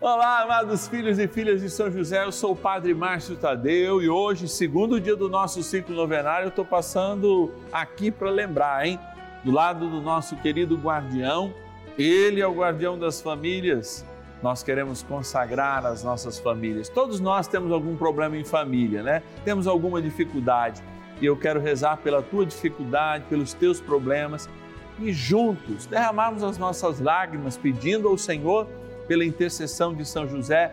Olá, amados filhos e filhas de São José, eu sou o Padre Márcio Tadeu e hoje, segundo dia do nosso ciclo novenário, eu estou passando aqui para lembrar, hein? Do lado do nosso querido guardião, ele é o guardião das famílias. Nós queremos consagrar as nossas famílias. Todos nós temos algum problema em família, né? Temos alguma dificuldade. E eu quero rezar pela tua dificuldade, pelos teus problemas e juntos derramarmos as nossas lágrimas pedindo ao Senhor pela intercessão de São José,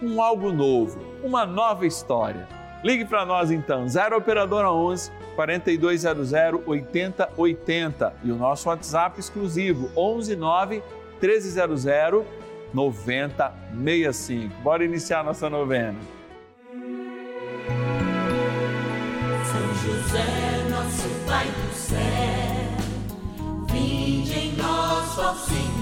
um algo novo, uma nova história. Ligue para nós então, 0 Operadora 11 4200 8080 e o nosso WhatsApp exclusivo 11 9 1300 9065. Bora iniciar nossa novena. São José, nosso Pai do céu, vinde em nós, ó Senhor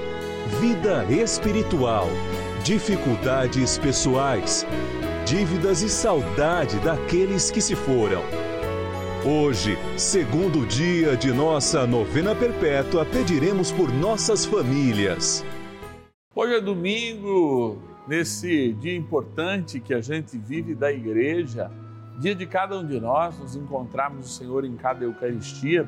vida espiritual, dificuldades pessoais, dívidas e saudade daqueles que se foram. Hoje, segundo dia de nossa novena perpétua, pediremos por nossas famílias. Hoje é domingo, nesse dia importante que a gente vive da igreja, dia de cada um de nós nos encontrarmos o Senhor em cada Eucaristia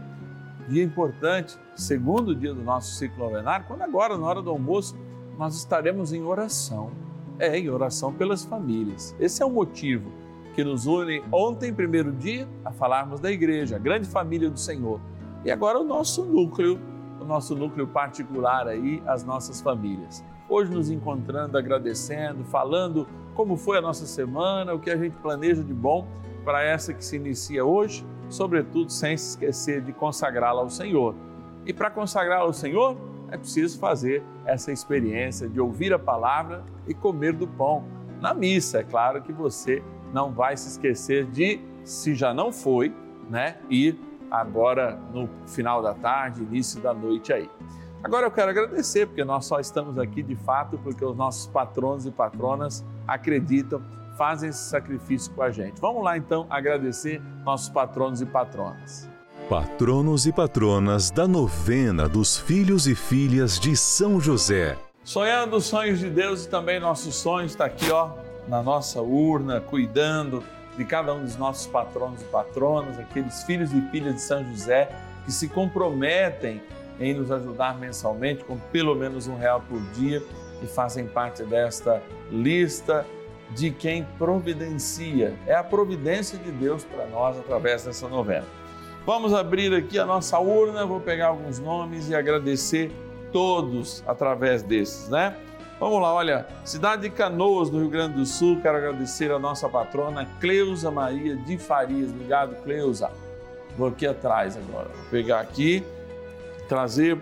dia importante, segundo dia do nosso ciclo novenário, quando agora, na hora do almoço, nós estaremos em oração. É, em oração pelas famílias. Esse é o motivo que nos une ontem, primeiro dia, a falarmos da igreja, a grande família do Senhor. E agora o nosso núcleo, o nosso núcleo particular aí, as nossas famílias. Hoje nos encontrando, agradecendo, falando como foi a nossa semana, o que a gente planeja de bom para essa que se inicia hoje sobretudo sem se esquecer de consagrá-la ao Senhor. E para consagrá-la ao Senhor, é preciso fazer essa experiência de ouvir a palavra e comer do pão. Na missa, é claro que você não vai se esquecer de, se já não foi, né, ir agora no final da tarde, início da noite aí. Agora eu quero agradecer, porque nós só estamos aqui de fato porque os nossos patronos e patronas acreditam fazem esse sacrifício com a gente. Vamos lá então agradecer nossos patronos e patronas. Patronos e patronas da novena dos filhos e filhas de São José. Sonhando os sonhos de Deus e também nossos sonhos está aqui, ó, na nossa urna, cuidando de cada um dos nossos patronos e patronas, aqueles filhos e filhas de São José que se comprometem em nos ajudar mensalmente com pelo menos um real por dia e fazem parte desta lista de quem providencia. É a providência de Deus para nós através dessa novena. Vamos abrir aqui a nossa urna, vou pegar alguns nomes e agradecer todos através desses, né? Vamos lá, olha, cidade de Canoas, no Rio Grande do Sul, quero agradecer a nossa patrona Cleusa Maria de Farias. Obrigado, Cleusa. Vou aqui atrás agora, vou pegar aqui, trazer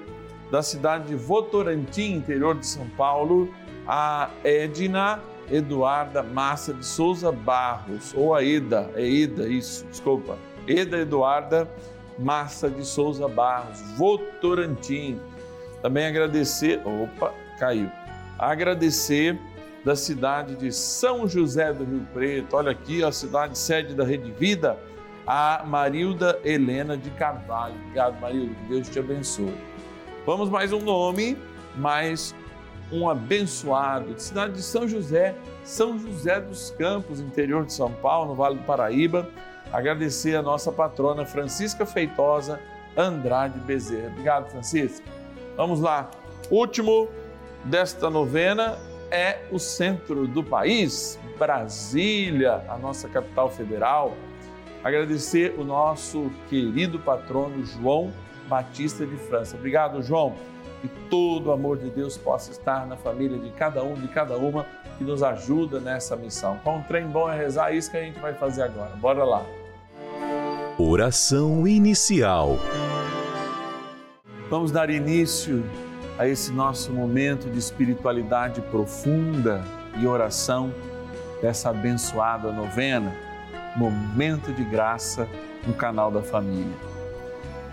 da cidade de Votorantim, interior de São Paulo, a Edna Eduarda Massa de Souza Barros, ou a Eda, é Eda, isso, desculpa. Eda Eduarda Massa de Souza Barros, Votorantim. Também agradecer, opa, caiu. Agradecer da cidade de São José do Rio Preto, olha aqui a cidade sede da Rede Vida, a Marilda Helena de Carvalho. Obrigado, Marilda, que Deus te abençoe. Vamos mais um nome, mais um abençoado, de cidade de São José, São José dos Campos, interior de São Paulo, no Vale do Paraíba. Agradecer a nossa patrona Francisca Feitosa Andrade Bezerra. Obrigado, Francisca. Vamos lá. Último desta novena é o centro do país, Brasília, a nossa capital federal. Agradecer o nosso querido patrono João Batista de França. Obrigado, João. Que todo o amor de Deus possa estar na família de cada um, de cada uma que nos ajuda nessa missão. Com um trem bom é rezar, é isso que a gente vai fazer agora. Bora lá. Oração inicial. Vamos dar início a esse nosso momento de espiritualidade profunda e oração dessa abençoada novena, Momento de Graça no canal da Família.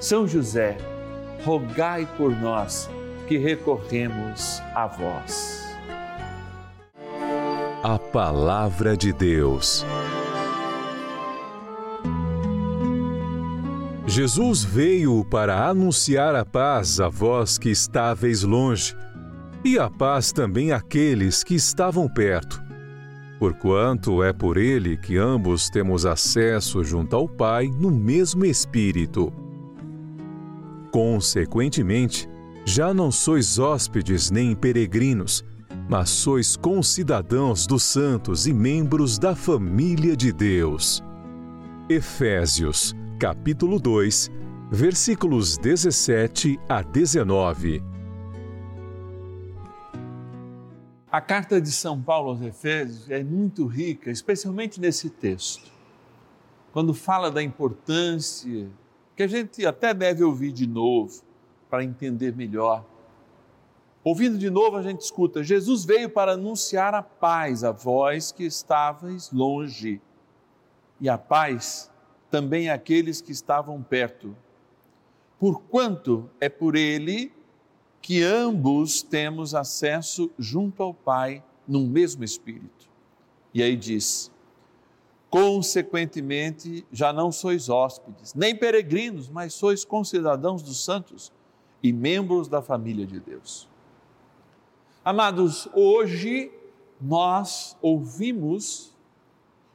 São José, rogai por nós que recorremos a vós. A Palavra de Deus. Jesus veio para anunciar a paz a vós que estáveis longe e a paz também àqueles que estavam perto. Porquanto é por ele que ambos temos acesso junto ao Pai no mesmo Espírito. Consequentemente, já não sois hóspedes nem peregrinos, mas sois concidadãos dos santos e membros da família de Deus. Efésios, capítulo 2, versículos 17 a 19. A carta de São Paulo aos Efésios é muito rica, especialmente nesse texto, quando fala da importância, que a gente até deve ouvir de novo para entender melhor. Ouvindo de novo, a gente escuta: Jesus veio para anunciar a paz a vós que estavais longe, e a paz também àqueles que estavam perto. Porquanto é por ele que ambos temos acesso junto ao Pai no mesmo Espírito. E aí diz: consequentemente, já não sois hóspedes, nem peregrinos, mas sois concidadãos dos santos e membros da família de Deus. Amados, hoje nós ouvimos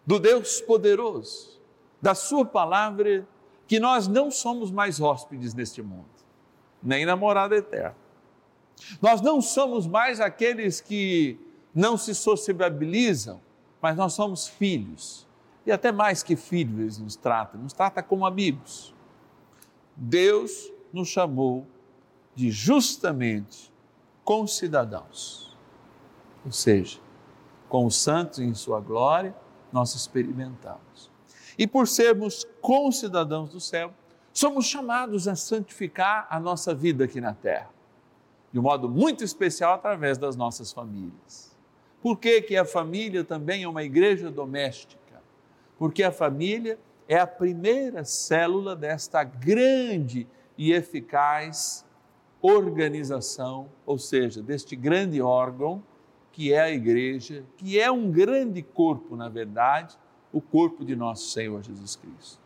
do Deus poderoso, da Sua palavra, que nós não somos mais hóspedes neste mundo, nem na morada eterna nós não somos mais aqueles que não se sociabilizam, mas nós somos filhos. E até mais que filhos nos tratam, nos trata como amigos. Deus nos chamou de justamente concidadãos. Ou seja, com os santos em sua glória nós experimentamos. E por sermos concidadãos do céu, somos chamados a santificar a nossa vida aqui na terra, de um modo muito especial através das nossas famílias. Por que, que a família também é uma igreja doméstica? Porque a família é a primeira célula desta grande e eficaz organização, ou seja, deste grande órgão que é a igreja, que é um grande corpo, na verdade, o corpo de nosso Senhor Jesus Cristo.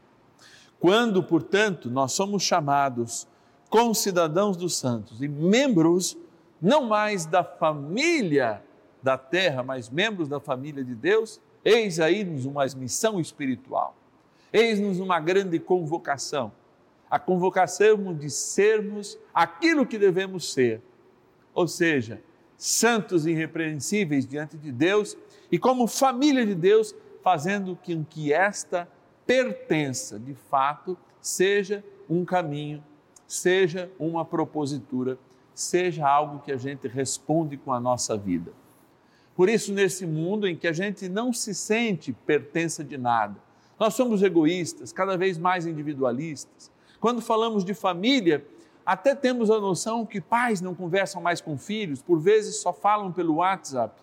Quando, portanto, nós somos chamados concidadãos dos santos e membros não mais da família da terra, mas membros da família de Deus, eis aí-nos uma missão espiritual, eis-nos uma grande convocação, a convocação de sermos aquilo que devemos ser, ou seja, santos e irrepreensíveis diante de Deus e como família de Deus, fazendo com que esta pertença, de fato, seja um caminho, seja uma propositura, seja algo que a gente responde com a nossa vida. Por isso, nesse mundo em que a gente não se sente pertença de nada, nós somos egoístas, cada vez mais individualistas. Quando falamos de família, até temos a noção que pais não conversam mais com filhos, por vezes só falam pelo WhatsApp.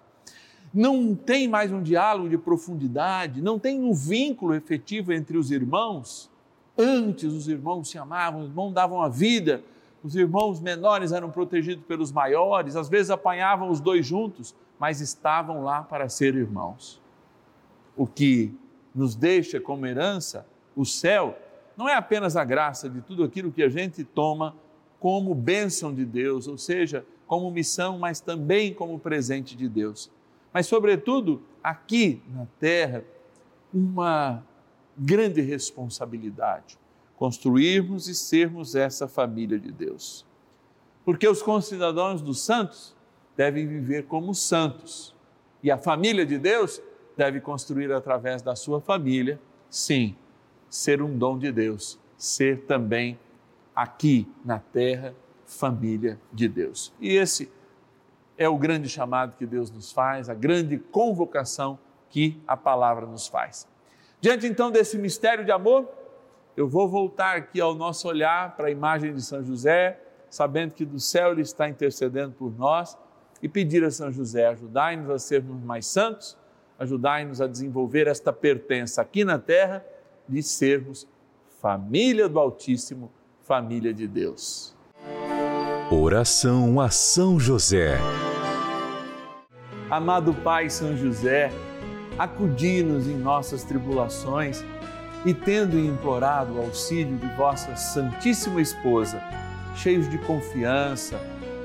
Não tem mais um diálogo de profundidade, não tem um vínculo efetivo entre os irmãos. Antes os irmãos se amavam, os irmãos davam a vida, os irmãos menores eram protegidos pelos maiores, às vezes apanhavam os dois juntos, mas estavam lá para ser irmãos. O que nos deixa como herança o céu não é apenas a graça de tudo aquilo que a gente toma como bênção de Deus, ou seja, como missão, mas também como presente de Deus. Mas, sobretudo, aqui na terra, uma grande responsabilidade construirmos e sermos essa família de Deus. Porque os concidadãos dos santos devem viver como santos e a família de Deus deve construir através da sua família, sim, ser um dom de Deus, ser também aqui na terra, família de Deus. E esse é o grande chamado que Deus nos faz, a grande convocação que a palavra nos faz. Diante então desse mistério de amor, eu vou voltar aqui ao nosso olhar para a imagem de São José, sabendo que do céu ele está intercedendo por nós e pedir a São José: ajudai-nos a sermos mais santos, ajudai-nos a desenvolver esta pertença aqui na terra de sermos família do Altíssimo família de Deus. Oração a São José. Amado Pai São José, acudi-nos em nossas tribulações e, tendo implorado o auxílio de vossa Santíssima Esposa, cheios de confiança,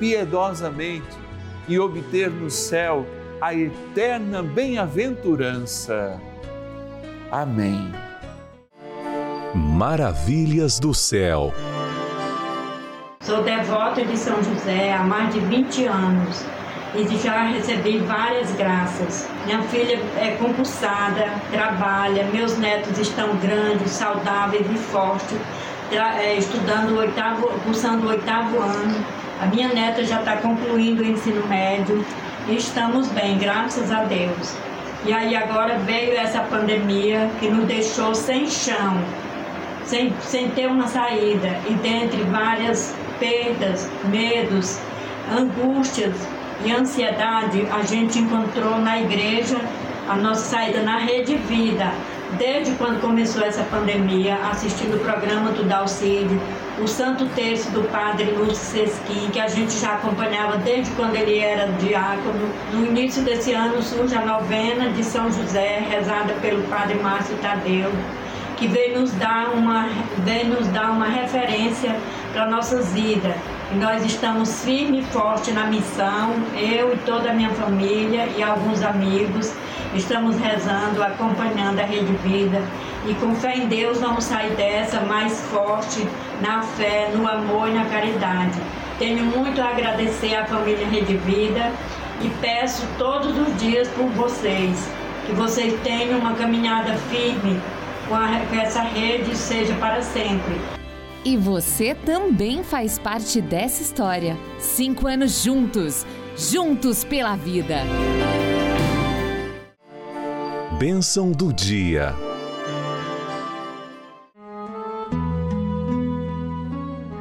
piedosamente e obter no céu a eterna bem-aventurança. Amém. Maravilhas do céu. Sou devota de São José há mais de 20 anos e já recebi várias graças. Minha filha é concursada, trabalha, meus netos estão grandes, saudáveis e fortes, é, estudando o oitavo, cursando o oitavo ano. A minha neta já está concluindo o ensino médio estamos bem, graças a Deus. E aí agora veio essa pandemia que nos deixou sem chão, sem, sem ter uma saída. E dentre várias perdas, medos, angústias e ansiedade, a gente encontrou na igreja a nossa saída na Rede Vida, desde quando começou essa pandemia, assistindo o programa do Dalcide, o Santo Terço do Padre Lúcio Sesquim, que a gente já acompanhava desde quando ele era diácono. No início desse ano surge a novena de São José, rezada pelo Padre Márcio Tadeu, que veio nos dar uma, veio nos dar uma referência para nossas vidas. E nós estamos firme e forte na missão, eu e toda a minha família e alguns amigos Estamos rezando, acompanhando a Rede Vida e com fé em Deus vamos sair dessa mais forte na fé, no amor e na caridade. Tenho muito a agradecer à família Rede Vida e peço todos os dias por vocês, que vocês tenham uma caminhada firme com, a, com essa rede seja para sempre. E você também faz parte dessa história. Cinco anos juntos, juntos pela vida. Bênção do dia.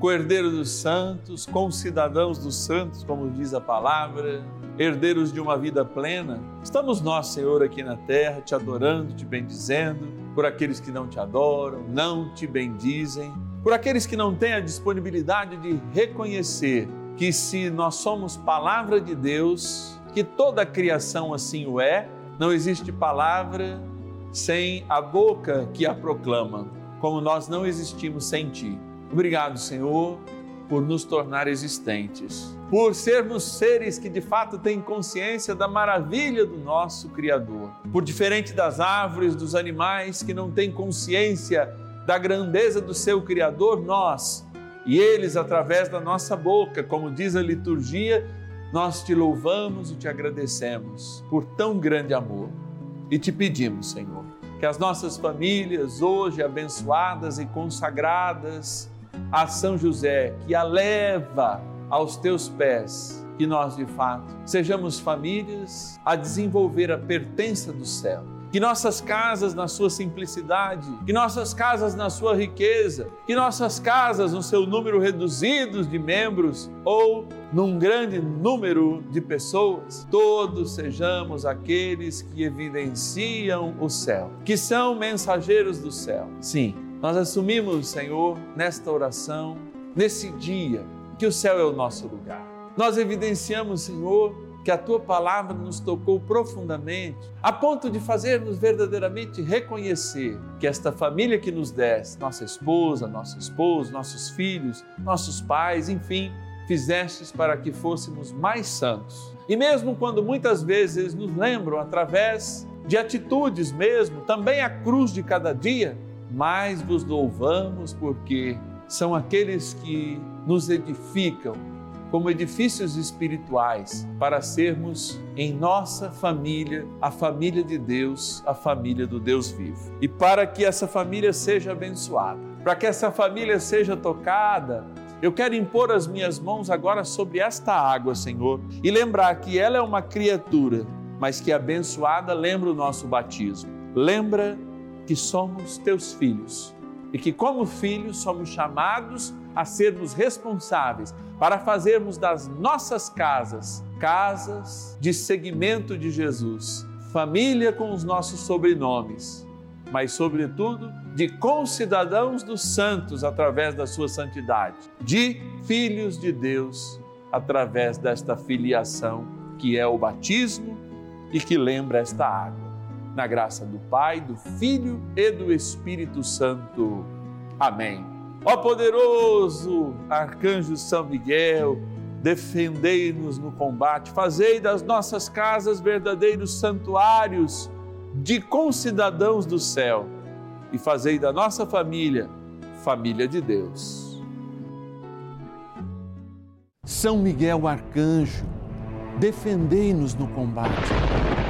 co-herdeiro dos santos, concidadãos dos santos, como diz a palavra, herdeiros de uma vida plena. Estamos nós, Senhor, aqui na terra, te adorando, te bendizendo, por aqueles que não te adoram, não te bendizem, por aqueles que não têm a disponibilidade de reconhecer que se nós somos palavra de Deus, que toda a criação assim o é, não existe palavra sem a boca que a proclama, como nós não existimos sem ti. Obrigado, Senhor, por nos tornar existentes, por sermos seres que de fato têm consciência da maravilha do nosso Criador, por diferente das árvores, dos animais que não têm consciência da grandeza do seu Criador, nós e eles, através da nossa boca, como diz a liturgia, nós te louvamos e te agradecemos por tão grande amor. E te pedimos, Senhor, que as nossas famílias, hoje abençoadas e consagradas, a São José, que a leva aos teus pés, que nós de fato sejamos famílias a desenvolver a pertença do céu. Que nossas casas na sua simplicidade, que nossas casas na sua riqueza, que nossas casas no seu número reduzido de membros ou num grande número de pessoas, todos sejamos aqueles que evidenciam o céu, que são mensageiros do céu. Sim, nós assumimos, Senhor, nesta oração, nesse dia, que o céu é o nosso lugar. Nós evidenciamos, Senhor, que a tua palavra nos tocou profundamente, a ponto de fazer-nos verdadeiramente reconhecer que esta família que nos deste, nossa esposa, nosso esposo, nossos filhos, nossos pais, enfim, fizestes para que fôssemos mais santos. E mesmo quando muitas vezes nos lembram através de atitudes mesmo, também a cruz de cada dia, mais vos louvamos porque são aqueles que nos edificam como edifícios espirituais para sermos em nossa família a família de Deus, a família do Deus vivo. E para que essa família seja abençoada, para que essa família seja tocada, eu quero impor as minhas mãos agora sobre esta água, Senhor, e lembrar que ela é uma criatura, mas que abençoada lembra o nosso batismo. Lembra que somos teus filhos e que, como filhos, somos chamados a sermos responsáveis para fazermos das nossas casas casas de seguimento de Jesus, família com os nossos sobrenomes, mas, sobretudo, de concidadãos dos santos através da sua santidade, de filhos de Deus através desta filiação que é o batismo e que lembra esta água na graça do Pai, do Filho e do Espírito Santo. Amém. Ó poderoso arcanjo São Miguel, defendei-nos no combate, fazei das nossas casas verdadeiros santuários de concidadãos do céu e fazei da nossa família família de Deus. São Miguel arcanjo, defendei-nos no combate.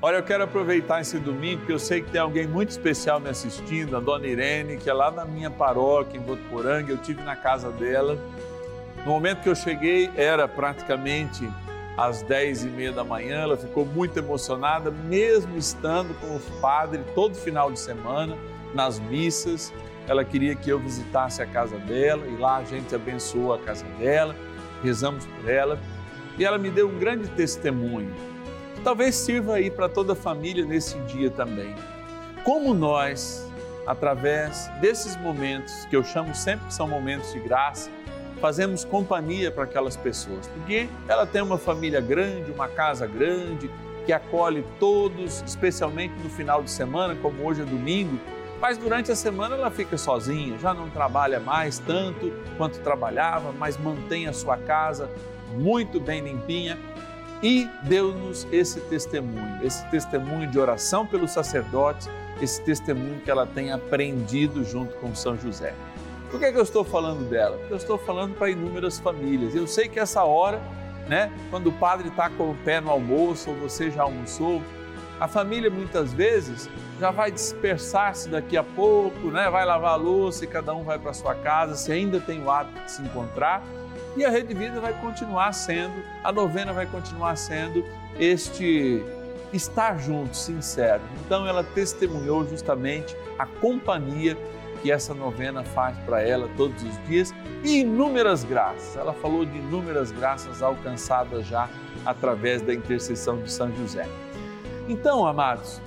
Olha, eu quero aproveitar esse domingo, porque eu sei que tem alguém muito especial me assistindo, a dona Irene, que é lá na minha paróquia, em Votuporanga, eu tive na casa dela. No momento que eu cheguei, era praticamente às dez e meia da manhã, ela ficou muito emocionada, mesmo estando com o padre todo final de semana, nas missas. Ela queria que eu visitasse a casa dela e lá a gente abençoou a casa dela, rezamos por ela e ela me deu um grande testemunho. Talvez sirva aí para toda a família nesse dia também. Como nós, através desses momentos, que eu chamo sempre que são momentos de graça, fazemos companhia para aquelas pessoas, porque ela tem uma família grande, uma casa grande, que acolhe todos, especialmente no final de semana, como hoje é domingo, mas durante a semana ela fica sozinha, já não trabalha mais tanto quanto trabalhava, mas mantém a sua casa muito bem limpinha e deu-nos esse testemunho, esse testemunho de oração pelos sacerdotes, esse testemunho que ela tem aprendido junto com São José. Por que, é que eu estou falando dela? Porque eu estou falando para inúmeras famílias. Eu sei que essa hora, né, quando o padre está com o pé no almoço ou você já almoçou, a família muitas vezes já vai dispersar-se daqui a pouco, né? vai lavar a louça e cada um vai para sua casa, se ainda tem o hábito de se encontrar e a Rede Vida vai continuar sendo, a novena vai continuar sendo este estar junto, sincero. Então ela testemunhou justamente a companhia que essa novena faz para ela todos os dias e inúmeras graças. Ela falou de inúmeras graças alcançadas já através da intercessão de São José. Então, amados,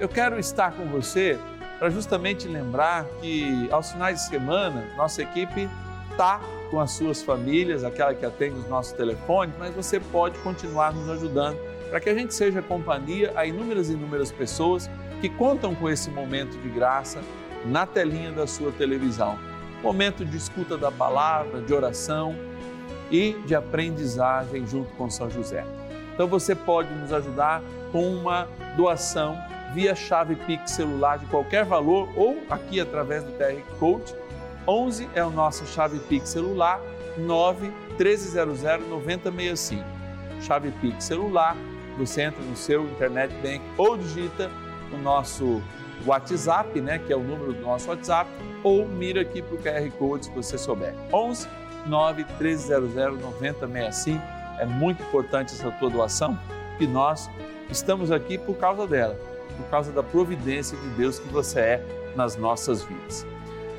eu quero estar com você para justamente lembrar que aos finais de semana nossa equipe está com as suas famílias, aquela que atende os nossos telefones, mas você pode continuar nos ajudando para que a gente seja companhia a inúmeras e inúmeras pessoas que contam com esse momento de graça na telinha da sua televisão. Momento de escuta da palavra, de oração e de aprendizagem junto com São José. Então você pode nos ajudar com uma doação via chave Pix celular de qualquer valor ou aqui através do QR Code 11 é o nosso chave Pix celular 9 1300 9065. Chave Pix celular, você entra no seu internet bank ou digita o nosso WhatsApp, né, que é o número do nosso WhatsApp, ou mira aqui para o QR Code se você souber. 11 9 1300 9065. É muito importante essa tua doação, que nós estamos aqui por causa dela, por causa da providência de Deus que você é nas nossas vidas.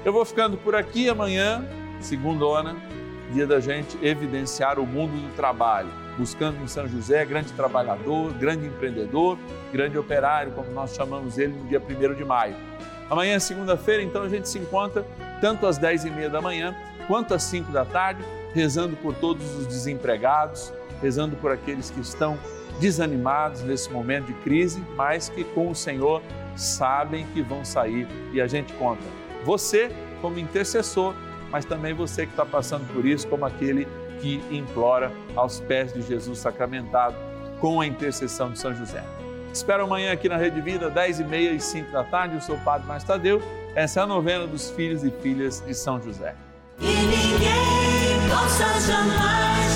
Eu vou ficando por aqui amanhã, segundona, dia da gente evidenciar o mundo do trabalho, buscando em São José grande trabalhador, grande empreendedor, grande operário, como nós chamamos ele no dia 1 de maio. Amanhã, segunda-feira, então a gente se encontra tanto às 10 e meia da manhã quanto às 5 da tarde, rezando por todos os desempregados, rezando por aqueles que estão desanimados nesse momento de crise, mas que com o Senhor sabem que vão sair e a gente conta você como intercessor, mas também você que está passando por isso como aquele que implora aos pés de Jesus sacramentado com a intercessão de São José. Espero amanhã aqui na Rede Vida, 10 e meia e 5 da tarde. Eu sou o Padre Mais Tadeu. Essa é a novena dos filhos e filhas de São José. E ninguém possa jamais